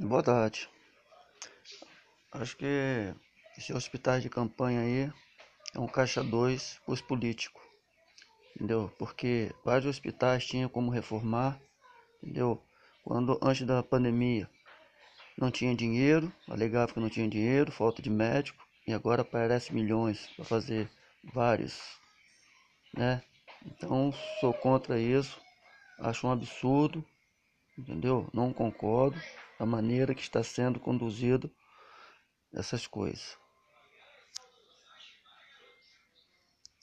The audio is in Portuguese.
Boa tarde. Acho que esse hospital de campanha aí é um caixa 2 para os políticos, entendeu? Porque vários hospitais tinham como reformar, entendeu? Quando antes da pandemia não tinha dinheiro, alegava que não tinha dinheiro, falta de médico, e agora aparece milhões para fazer vários, né? Então sou contra isso, acho um absurdo, entendeu? Não concordo da maneira que está sendo conduzido essas coisas.